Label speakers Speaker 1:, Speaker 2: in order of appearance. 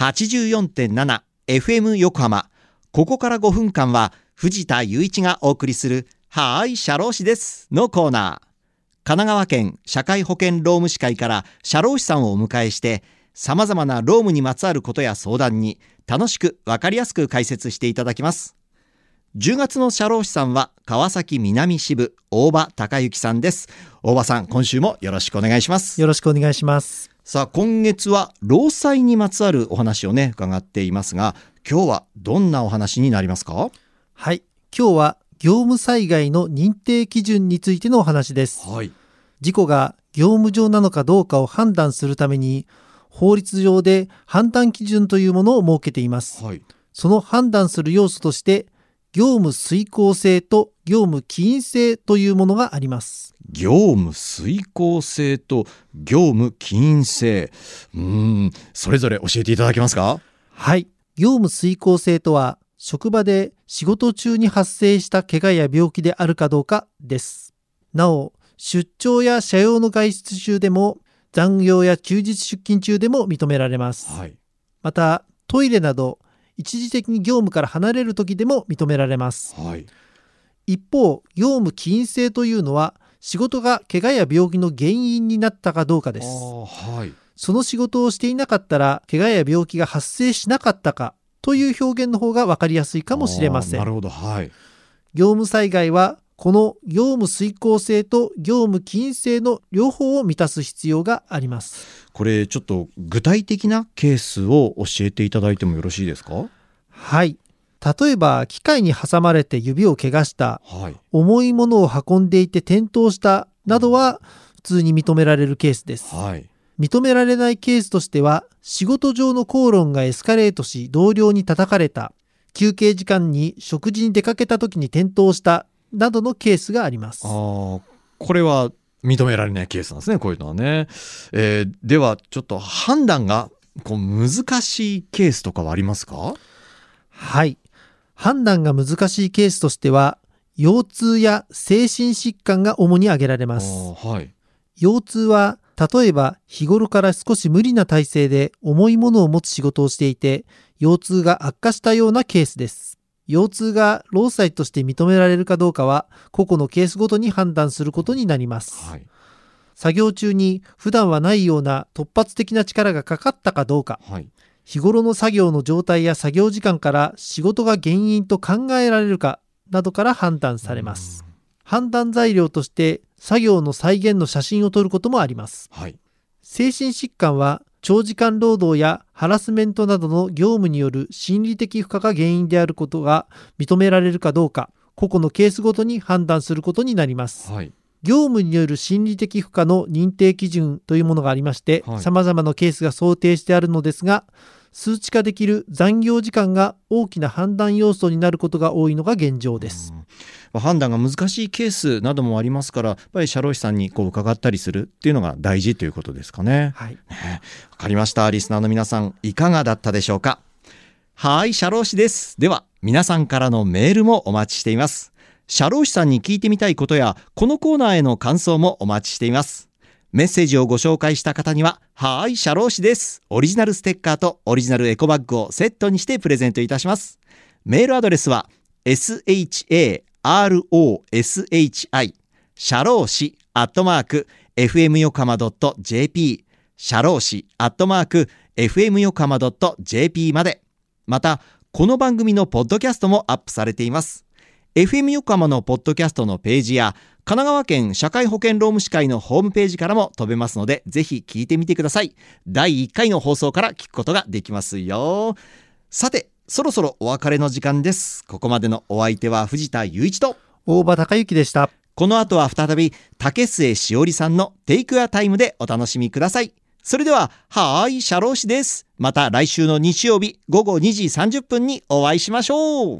Speaker 1: 84.7FM 横浜。ここから5分間は藤田雄一がお送りするはーい、社労士ですのコーナー。神奈川県社会保険労務士会から社労士さんをお迎えして様々な労務にまつわることや相談に楽しくわかりやすく解説していただきます。10月の社労士さんは川崎南支部大場隆之さんです。大場さん、今週もよろしくお願いします。
Speaker 2: よろしくお願いします。
Speaker 1: さあ、今月は労災にまつわるお話をね、伺っていますが、今日はどんなお話になりますか？
Speaker 2: はい、今日は業務災害の認定基準についてのお話です。はい、事故が業務上なのかどうかを判断するために、法律上で判断基準というものを設けています。はい、その判断する要素として、業務遂行性と業務起因性というものがあります。
Speaker 1: 業務遂行性と業務起因性。うん、それぞれ教えていただけますか？
Speaker 2: はい。業務遂行性とは、職場で仕事中に発生した怪我や病気であるかどうかです。なお、出張や社用の外出中でも、残業や休日出勤中でも認められます。はい、また、トイレなど一時的に業務から離れる時でも認められます、はい、一方業務起因性というのは仕事が怪我や病気の原因になったかどうかです、はい、その仕事をしていなかったら怪我や病気が発生しなかったかという表現の方が分かりやすいかもしれません。
Speaker 1: なるほど、はい、
Speaker 2: 業務災害はこの業務遂行性と業務起因性の両方を満たす必要があります。
Speaker 1: これちょっと具体的なケースを教えていただいてもよろしいですか？
Speaker 2: はい例えば機械に挟まれて指を怪我した、はい、重いものを運んでいて転倒したなどは普通に認められるケースです、はい、認められないケースとしては仕事上の口論がエスカレートし同僚に叩かれた休憩時間に食事に出かけた時に転倒したなどのケースがあります。あ
Speaker 1: これは認められないケースなんですね、こういうのはね。えー、では、ちょっと判断がこう難しいケースとかはありますか？
Speaker 2: はい。判断が難しいケースとしては、腰痛や精神疾患が主に挙げられます。はい、腰痛は、例えば日頃から少し無理な体勢で重いものを持つ仕事をしていて、腰痛が悪化したようなケースです。腰痛が労災として認められるかどうかは個々のケースごとに判断することになります、はい、作業中に普段はないような突発的な力がかかったかどうか、はい、日頃の作業の状態や作業時間から仕事が原因と考えられるかなどから判断されます。判断材料として作業の再現の写真を撮ることもあります、はい、精神疾患は長時間労働やハラスメントなどの業務による心理的負荷が原因であることが認められるかどうか、個々のケースごとに判断することになります。はい、業務による心理的負荷の認定基準というものがありまして、さまざまなケースが想定してあるのですが、数値化できる残業時間が大きな判断要素になることが多いのが現状です。
Speaker 1: 判断が難しいケースなどもありますからやっぱり社労士さんにこう伺ったりするっていうのが大事ということですかね。はい、ね。わかりました。リスナーの皆さんいかがだったでしょうか？はい社労士です。では皆さんからのメールもお待ちしています。社労士さんに聞いてみたいことやこのコーナーへの感想もお待ちしていますメッセージをご紹介した方には、はい、社労士です。オリジナルステッカーとオリジナルエコバッグをセットにしてプレゼントいたします。メールアドレスは、sha ROSHI 社労士アットマーク FM 横浜 .jp 社労士アットマーク FM 横浜 .jp までまたこの番組のポッドキャストもアップされています FM 横浜のポッドキャストのページや神奈川県社会保険労務士会のホームページからも飛べますのでぜひ聞いてみてください第1回の放送から聞くことができますよさてそろそろお別れの時間です。ここまでのお相手は藤田雄一と
Speaker 2: 大場隆之でした。
Speaker 1: この後は再び竹末しおりさんのテイクアタイムでお楽しみください。それでは、はーい、社労士です。また来週の日曜日午後2時30分にお会いしましょう。